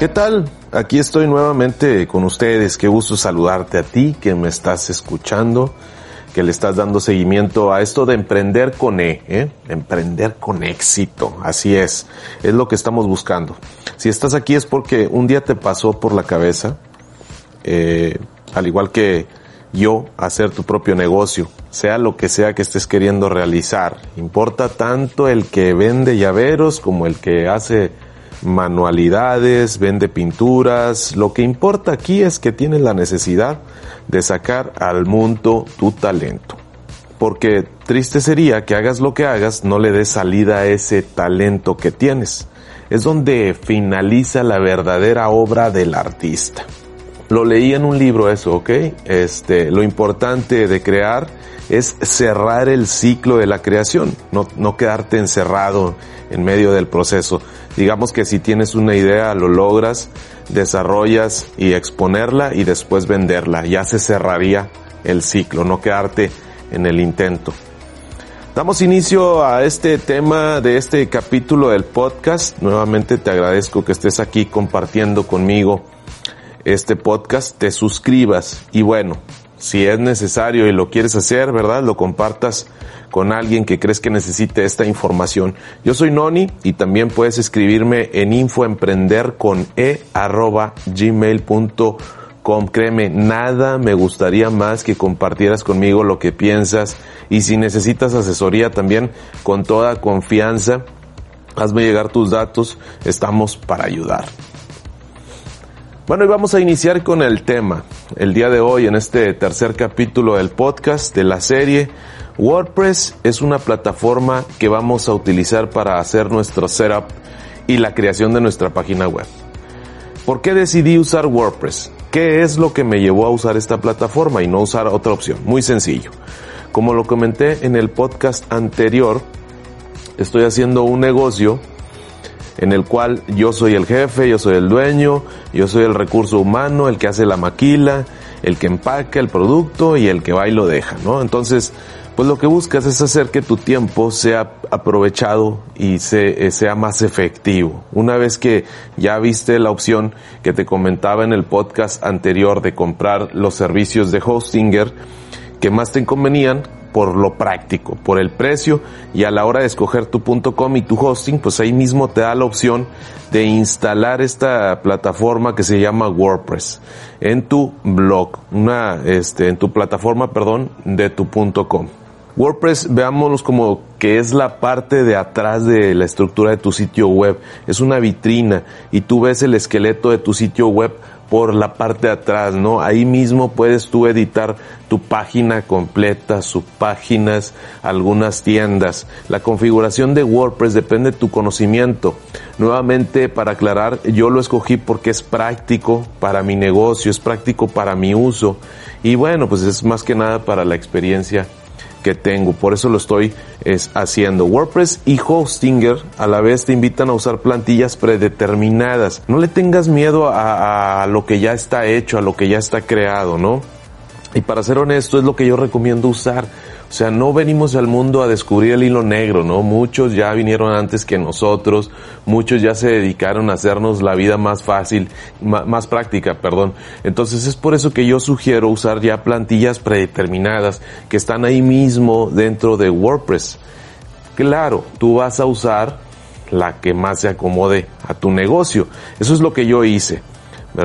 ¿Qué tal? Aquí estoy nuevamente con ustedes. Qué gusto saludarte a ti que me estás escuchando, que le estás dando seguimiento a esto de emprender con E, ¿eh? emprender con éxito. Así es, es lo que estamos buscando. Si estás aquí es porque un día te pasó por la cabeza, eh, al igual que yo, hacer tu propio negocio, sea lo que sea que estés queriendo realizar. Importa tanto el que vende llaveros como el que hace manualidades, vende pinturas. Lo que importa aquí es que tienes la necesidad de sacar al mundo tu talento. Porque triste sería que hagas lo que hagas, no le des salida a ese talento que tienes. Es donde finaliza la verdadera obra del artista. Lo leí en un libro eso, ¿ok? Este, lo importante de crear es cerrar el ciclo de la creación, no, no quedarte encerrado en medio del proceso. Digamos que si tienes una idea, lo logras, desarrollas y exponerla y después venderla. Ya se cerraría el ciclo, no quedarte en el intento. Damos inicio a este tema de este capítulo del podcast. Nuevamente te agradezco que estés aquí compartiendo conmigo este podcast, te suscribas y bueno, si es necesario y lo quieres hacer, ¿verdad? Lo compartas con alguien que crees que necesite esta información. Yo soy Noni y también puedes escribirme en infoemprender con e arroba. Créeme, nada me gustaría más que compartieras conmigo lo que piensas y si necesitas asesoría también con toda confianza, hazme llegar tus datos, estamos para ayudar. Bueno, y vamos a iniciar con el tema. El día de hoy, en este tercer capítulo del podcast de la serie, WordPress es una plataforma que vamos a utilizar para hacer nuestro setup y la creación de nuestra página web. ¿Por qué decidí usar WordPress? ¿Qué es lo que me llevó a usar esta plataforma y no usar otra opción? Muy sencillo. Como lo comenté en el podcast anterior, estoy haciendo un negocio en el cual yo soy el jefe, yo soy el dueño, yo soy el recurso humano, el que hace la maquila, el que empaca el producto y el que va y lo deja, ¿no? Entonces, pues lo que buscas es hacer que tu tiempo sea aprovechado y eh, sea más efectivo. Una vez que ya viste la opción que te comentaba en el podcast anterior de comprar los servicios de Hostinger que más te convenían, por lo práctico, por el precio y a la hora de escoger tu .com y tu hosting, pues ahí mismo te da la opción de instalar esta plataforma que se llama WordPress en tu blog, una, este, en tu plataforma, perdón, de tu .com. WordPress, veámoslo como que es la parte de atrás de la estructura de tu sitio web. Es una vitrina y tú ves el esqueleto de tu sitio web por la parte de atrás, ¿no? Ahí mismo puedes tú editar tu página completa, subpáginas, algunas tiendas. La configuración de WordPress depende de tu conocimiento. Nuevamente, para aclarar, yo lo escogí porque es práctico para mi negocio, es práctico para mi uso. Y bueno, pues es más que nada para la experiencia que tengo. Por eso lo estoy es, haciendo. WordPress y Hostinger a la vez te invitan a usar plantillas predeterminadas. No le tengas miedo a, a lo que ya está hecho, a lo que ya está creado, ¿no? Y para ser honesto es lo que yo recomiendo usar. O sea, no venimos al mundo a descubrir el hilo negro, ¿no? Muchos ya vinieron antes que nosotros, muchos ya se dedicaron a hacernos la vida más fácil, más práctica, perdón. Entonces es por eso que yo sugiero usar ya plantillas predeterminadas que están ahí mismo dentro de WordPress. Claro, tú vas a usar la que más se acomode a tu negocio. Eso es lo que yo hice.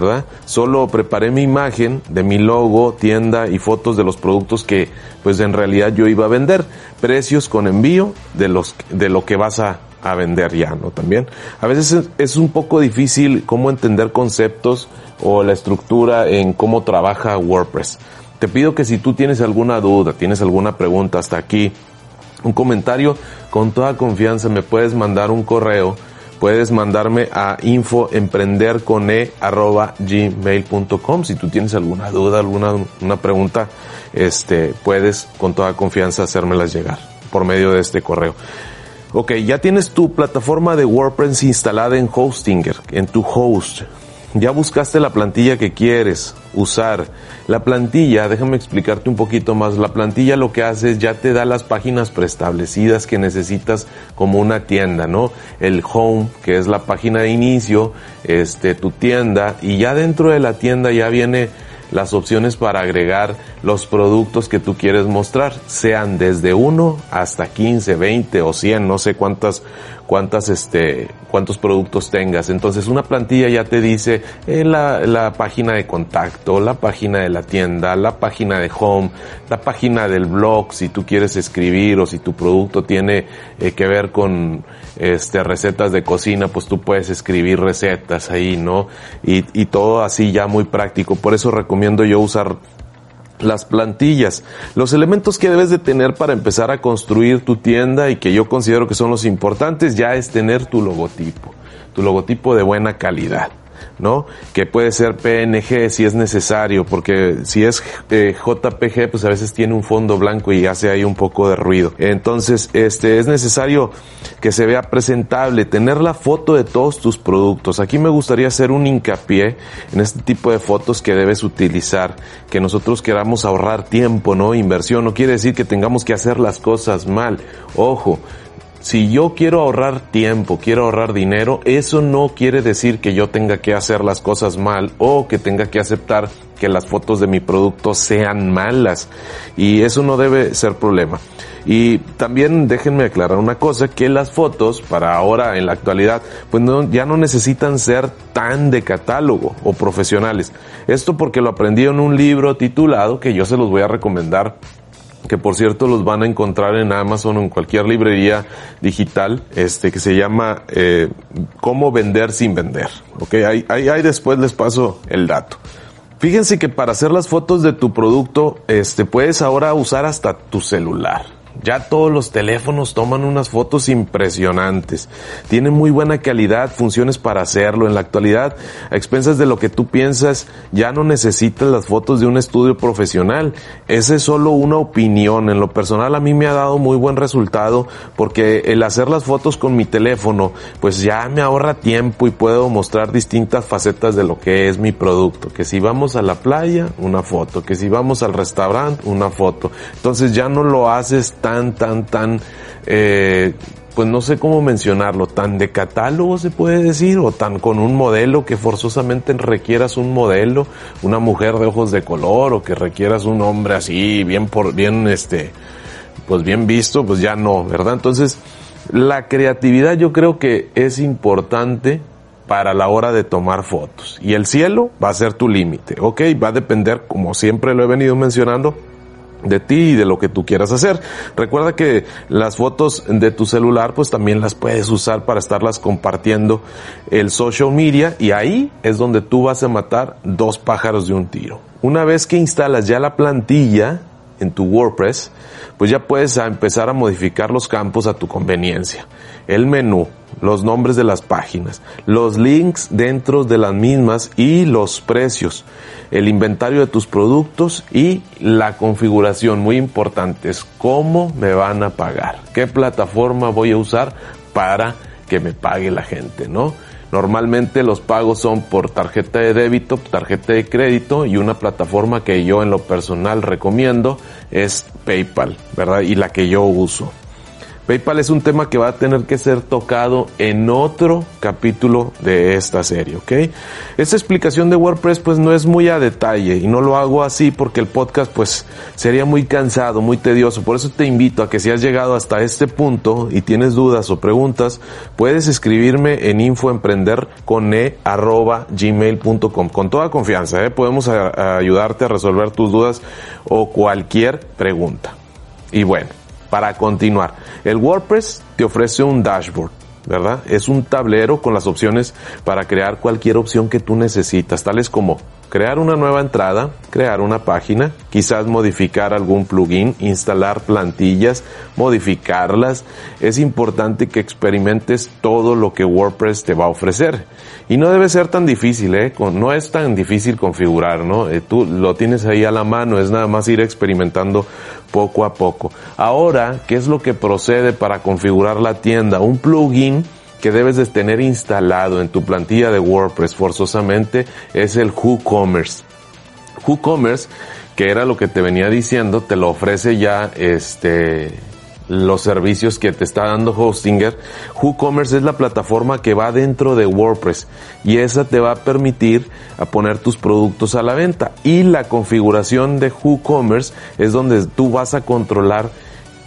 ¿Verdad? Solo preparé mi imagen de mi logo, tienda y fotos de los productos que pues en realidad yo iba a vender, precios con envío de los de lo que vas a, a vender ya, ¿no? También a veces es, un poco difícil cómo entender conceptos o la estructura en cómo trabaja WordPress. Te pido que si tú tienes alguna duda, tienes alguna pregunta hasta aquí, un comentario, con toda confianza me puedes mandar un correo puedes mandarme a infoemprender.con Si tú tienes alguna duda, alguna una pregunta, este, puedes con toda confianza hacérmelas llegar por medio de este correo. Ok, ya tienes tu plataforma de WordPress instalada en Hostinger, en tu host. Ya buscaste la plantilla que quieres usar. La plantilla, déjame explicarte un poquito más, la plantilla lo que hace es ya te da las páginas preestablecidas que necesitas como una tienda, ¿no? El home, que es la página de inicio, este, tu tienda, y ya dentro de la tienda ya viene las opciones para agregar los productos que tú quieres mostrar, sean desde 1 hasta 15, 20 o 100, no sé cuántas cuántas este cuántos productos tengas. Entonces una plantilla ya te dice eh, la, la, página de contacto, la página de la tienda, la página de home, la página del blog si tú quieres escribir o si tu producto tiene eh, que ver con este recetas de cocina, pues tú puedes escribir recetas ahí, ¿no? Y, y todo así ya muy práctico. Por eso recomiendo yo usar las plantillas, los elementos que debes de tener para empezar a construir tu tienda y que yo considero que son los importantes ya es tener tu logotipo, tu logotipo de buena calidad. ¿No? Que puede ser PNG si es necesario, porque si es eh, JPG, pues a veces tiene un fondo blanco y hace ahí un poco de ruido. Entonces, este, es necesario que se vea presentable, tener la foto de todos tus productos. Aquí me gustaría hacer un hincapié en este tipo de fotos que debes utilizar, que nosotros queramos ahorrar tiempo, ¿no? Inversión, no quiere decir que tengamos que hacer las cosas mal. Ojo, si yo quiero ahorrar tiempo, quiero ahorrar dinero, eso no quiere decir que yo tenga que hacer las cosas mal o que tenga que aceptar que las fotos de mi producto sean malas. Y eso no debe ser problema. Y también déjenme aclarar una cosa, que las fotos para ahora en la actualidad, pues ya no necesitan ser tan de catálogo o profesionales. Esto porque lo aprendí en un libro titulado que yo se los voy a recomendar que por cierto los van a encontrar en Amazon o en cualquier librería digital, este que se llama eh, Cómo vender sin vender. Ok, ahí, ahí, ahí después les paso el dato. Fíjense que para hacer las fotos de tu producto, este puedes ahora usar hasta tu celular. Ya todos los teléfonos toman unas fotos impresionantes. Tienen muy buena calidad, funciones para hacerlo. En la actualidad, a expensas de lo que tú piensas, ya no necesitas las fotos de un estudio profesional. Esa es solo una opinión. En lo personal a mí me ha dado muy buen resultado porque el hacer las fotos con mi teléfono, pues ya me ahorra tiempo y puedo mostrar distintas facetas de lo que es mi producto. Que si vamos a la playa, una foto. Que si vamos al restaurante, una foto. Entonces ya no lo haces tan, tan, tan, eh, pues no sé cómo mencionarlo, tan de catálogo se puede decir, o tan con un modelo que forzosamente requieras un modelo, una mujer de ojos de color, o que requieras un hombre así, bien por, bien este, pues bien visto, pues ya no, ¿verdad? Entonces, la creatividad yo creo que es importante para la hora de tomar fotos. Y el cielo va a ser tu límite, ¿ok? Va a depender, como siempre lo he venido mencionando, de ti y de lo que tú quieras hacer. Recuerda que las fotos de tu celular pues también las puedes usar para estarlas compartiendo el social media y ahí es donde tú vas a matar dos pájaros de un tiro. Una vez que instalas ya la plantilla en tu WordPress, pues ya puedes empezar a modificar los campos a tu conveniencia. El menú, los nombres de las páginas, los links dentro de las mismas y los precios, el inventario de tus productos y la configuración, muy importante, es cómo me van a pagar, qué plataforma voy a usar para que me pague la gente, ¿no? Normalmente los pagos son por tarjeta de débito, tarjeta de crédito y una plataforma que yo en lo personal recomiendo es PayPal, ¿verdad? Y la que yo uso. PayPal es un tema que va a tener que ser tocado en otro capítulo de esta serie, ¿ok? Esta explicación de WordPress pues no es muy a detalle y no lo hago así porque el podcast pues sería muy cansado, muy tedioso. Por eso te invito a que si has llegado hasta este punto y tienes dudas o preguntas, puedes escribirme en infoemprender.gmail.com con toda confianza, ¿eh? Podemos ayudarte a resolver tus dudas o cualquier pregunta. Y bueno, para continuar, el WordPress te ofrece un dashboard, ¿verdad? Es un tablero con las opciones para crear cualquier opción que tú necesitas, tales como crear una nueva entrada, crear una página, quizás modificar algún plugin, instalar plantillas, modificarlas. Es importante que experimentes todo lo que WordPress te va a ofrecer. Y no debe ser tan difícil, ¿eh? No es tan difícil configurar, ¿no? Eh, tú lo tienes ahí a la mano, es nada más ir experimentando poco a poco. Ahora, ¿qué es lo que procede para configurar la tienda? Un plugin que debes de tener instalado en tu plantilla de WordPress forzosamente es el WooCommerce. WooCommerce, que era lo que te venía diciendo, te lo ofrece ya este los servicios que te está dando Hostinger. WooCommerce es la plataforma que va dentro de WordPress y esa te va a permitir a poner tus productos a la venta. Y la configuración de WooCommerce es donde tú vas a controlar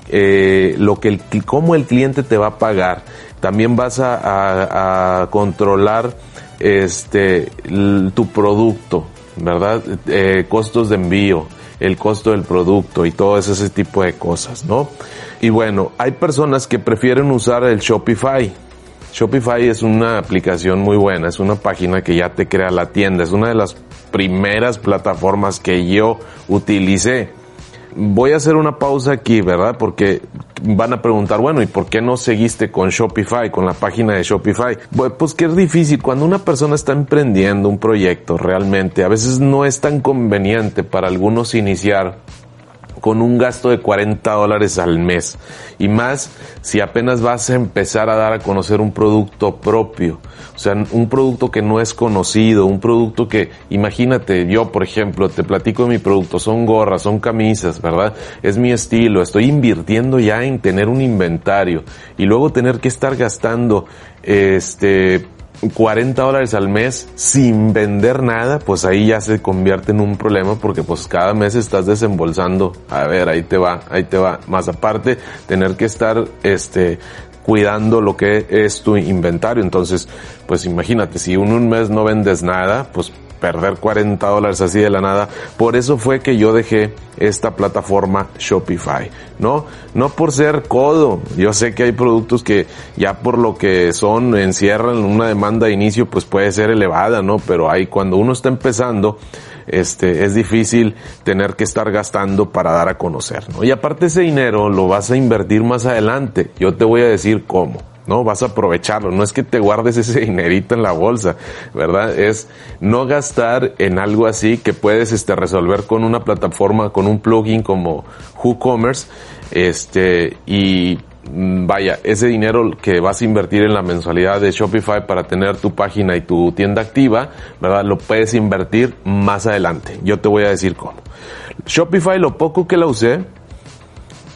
eh, lo que el, cómo el cliente te va a pagar. También vas a, controlar este tu producto, ¿verdad? Eh, costos de envío, el costo del producto y todo ese tipo de cosas, ¿no? Y bueno, hay personas que prefieren usar el Shopify. Shopify es una aplicación muy buena, es una página que ya te crea la tienda, es una de las primeras plataformas que yo utilicé. Voy a hacer una pausa aquí, ¿verdad? Porque van a preguntar, bueno, ¿y por qué no seguiste con Shopify, con la página de Shopify? Pues que es difícil. Cuando una persona está emprendiendo un proyecto realmente, a veces no es tan conveniente para algunos iniciar con un gasto de 40 dólares al mes. Y más si apenas vas a empezar a dar a conocer un producto propio. O sea, un producto que no es conocido, un producto que, imagínate, yo por ejemplo, te platico de mi producto, son gorras, son camisas, ¿verdad? Es mi estilo, estoy invirtiendo ya en tener un inventario y luego tener que estar gastando, este, 40 dólares al mes sin vender nada, pues ahí ya se convierte en un problema porque pues cada mes estás desembolsando. A ver, ahí te va, ahí te va. Más aparte, tener que estar, este, cuidando lo que es tu inventario. Entonces, pues imagínate, si en un mes no vendes nada, pues perder 40 dólares así de la nada. Por eso fue que yo dejé esta plataforma Shopify, ¿no? No por ser codo. Yo sé que hay productos que ya por lo que son encierran una demanda de inicio pues puede ser elevada, ¿no? Pero ahí cuando uno está empezando, este, es difícil tener que estar gastando para dar a conocer, ¿no? Y aparte ese dinero lo vas a invertir más adelante. Yo te voy a decir cómo. ¿No? Vas a aprovecharlo, no es que te guardes ese dinerito en la bolsa, ¿verdad? Es no gastar en algo así que puedes este, resolver con una plataforma, con un plugin como WooCommerce, este, y mm, vaya, ese dinero que vas a invertir en la mensualidad de Shopify para tener tu página y tu tienda activa, ¿verdad? Lo puedes invertir más adelante. Yo te voy a decir cómo. Shopify, lo poco que la usé,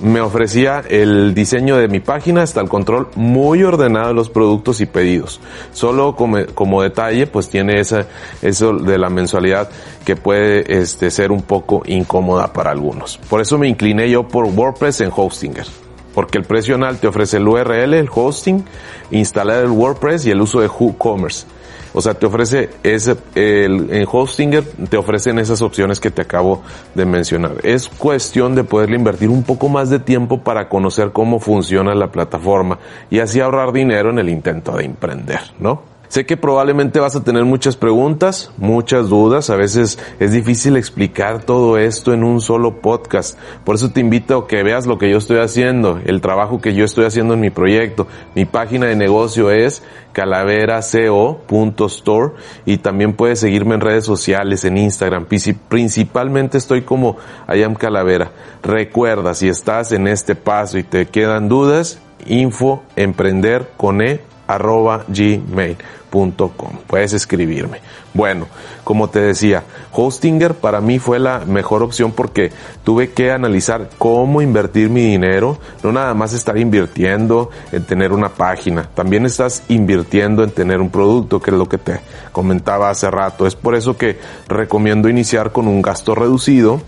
me ofrecía el diseño de mi página hasta el control muy ordenado de los productos y pedidos. Solo como, detalle, pues tiene esa, eso de la mensualidad que puede este, ser un poco incómoda para algunos. Por eso me incliné yo por WordPress en Hostinger. Porque el precio te ofrece el URL, el hosting, instalar el WordPress y el uso de WooCommerce. O sea, te ofrece ese, el, en Hostinger te ofrecen esas opciones que te acabo de mencionar. Es cuestión de poderle invertir un poco más de tiempo para conocer cómo funciona la plataforma y así ahorrar dinero en el intento de emprender, ¿no? Sé que probablemente vas a tener muchas preguntas, muchas dudas. A veces es difícil explicar todo esto en un solo podcast. Por eso te invito a que veas lo que yo estoy haciendo, el trabajo que yo estoy haciendo en mi proyecto. Mi página de negocio es calaveraco.store y también puedes seguirme en redes sociales, en Instagram. Principalmente estoy como I am Calavera. Recuerda, si estás en este paso y te quedan dudas, info emprender con e arroba gmail.com. Puedes escribirme. Bueno, como te decía, Hostinger para mí fue la mejor opción porque tuve que analizar cómo invertir mi dinero. No nada más estar invirtiendo en tener una página, también estás invirtiendo en tener un producto, que es lo que te comentaba hace rato. Es por eso que recomiendo iniciar con un gasto reducido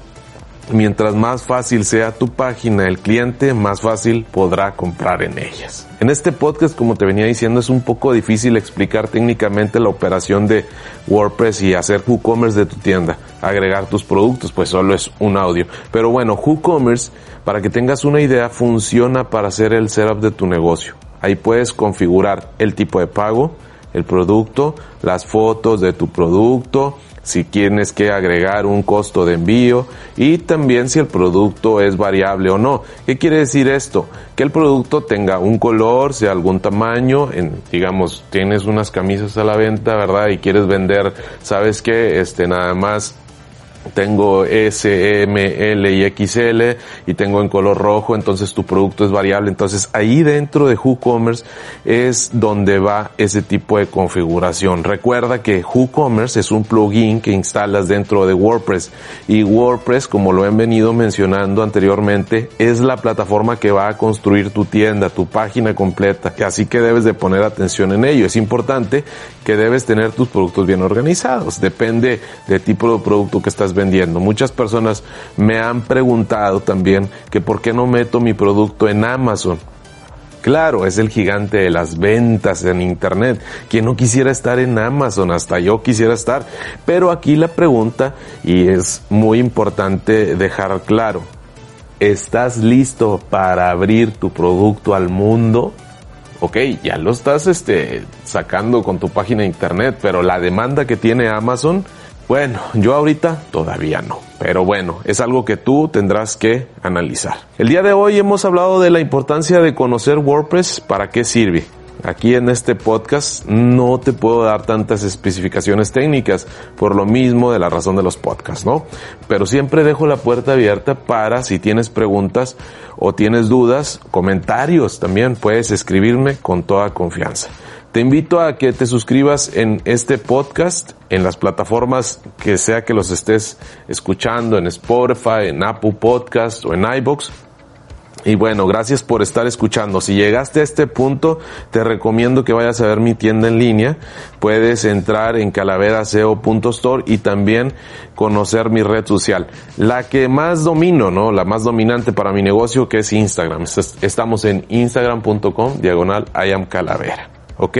Mientras más fácil sea tu página, el cliente más fácil podrá comprar en ellas. En este podcast, como te venía diciendo, es un poco difícil explicar técnicamente la operación de WordPress y hacer WooCommerce de tu tienda. Agregar tus productos, pues solo es un audio. Pero bueno, WooCommerce, para que tengas una idea, funciona para hacer el setup de tu negocio. Ahí puedes configurar el tipo de pago, el producto, las fotos de tu producto, si tienes que agregar un costo de envío y también si el producto es variable o no. ¿Qué quiere decir esto? Que el producto tenga un color, sea algún tamaño, en, digamos, tienes unas camisas a la venta, ¿verdad? Y quieres vender, ¿sabes qué? Este, nada más tengo S, M, L y XL y tengo en color rojo, entonces tu producto es variable. Entonces ahí dentro de WooCommerce es donde va ese tipo de configuración. Recuerda que WooCommerce es un plugin que instalas dentro de WordPress y WordPress, como lo he venido mencionando anteriormente, es la plataforma que va a construir tu tienda, tu página completa. Así que debes de poner atención en ello. Es importante que debes tener tus productos bien organizados. Depende del tipo de producto que estás vendiendo. Muchas personas me han preguntado también que por qué no meto mi producto en Amazon. Claro, es el gigante de las ventas en Internet. Quien no quisiera estar en Amazon, hasta yo quisiera estar. Pero aquí la pregunta, y es muy importante dejar claro, ¿estás listo para abrir tu producto al mundo? ok, ya lo estás este, sacando con tu página de internet, pero la demanda que tiene Amazon, bueno, yo ahorita todavía no. Pero bueno, es algo que tú tendrás que analizar. El día de hoy hemos hablado de la importancia de conocer WordPress, para qué sirve. Aquí en este podcast no te puedo dar tantas especificaciones técnicas por lo mismo de la razón de los podcasts, ¿no? Pero siempre dejo la puerta abierta para si tienes preguntas o tienes dudas, comentarios también puedes escribirme con toda confianza. Te invito a que te suscribas en este podcast, en las plataformas que sea que los estés escuchando, en Spotify, en Apple Podcast o en iBox y bueno, gracias por estar escuchando. Si llegaste a este punto, te recomiendo que vayas a ver mi tienda en línea. Puedes entrar en calaveraseo.store y también conocer mi red social. La que más domino, ¿no? La más dominante para mi negocio que es Instagram. Estamos en instagram.com diagonal I am calavera. ¿Ok?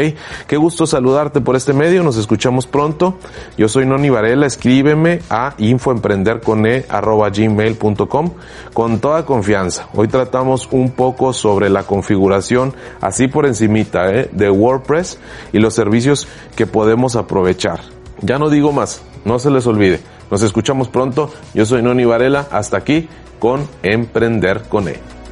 Qué gusto saludarte por este medio, nos escuchamos pronto. Yo soy Noni Varela, escríbeme a infoemprender.com con toda confianza. Hoy tratamos un poco sobre la configuración, así por encimita, ¿eh? de WordPress y los servicios que podemos aprovechar. Ya no digo más, no se les olvide. Nos escuchamos pronto. Yo soy Noni Varela, hasta aquí con Emprender con E.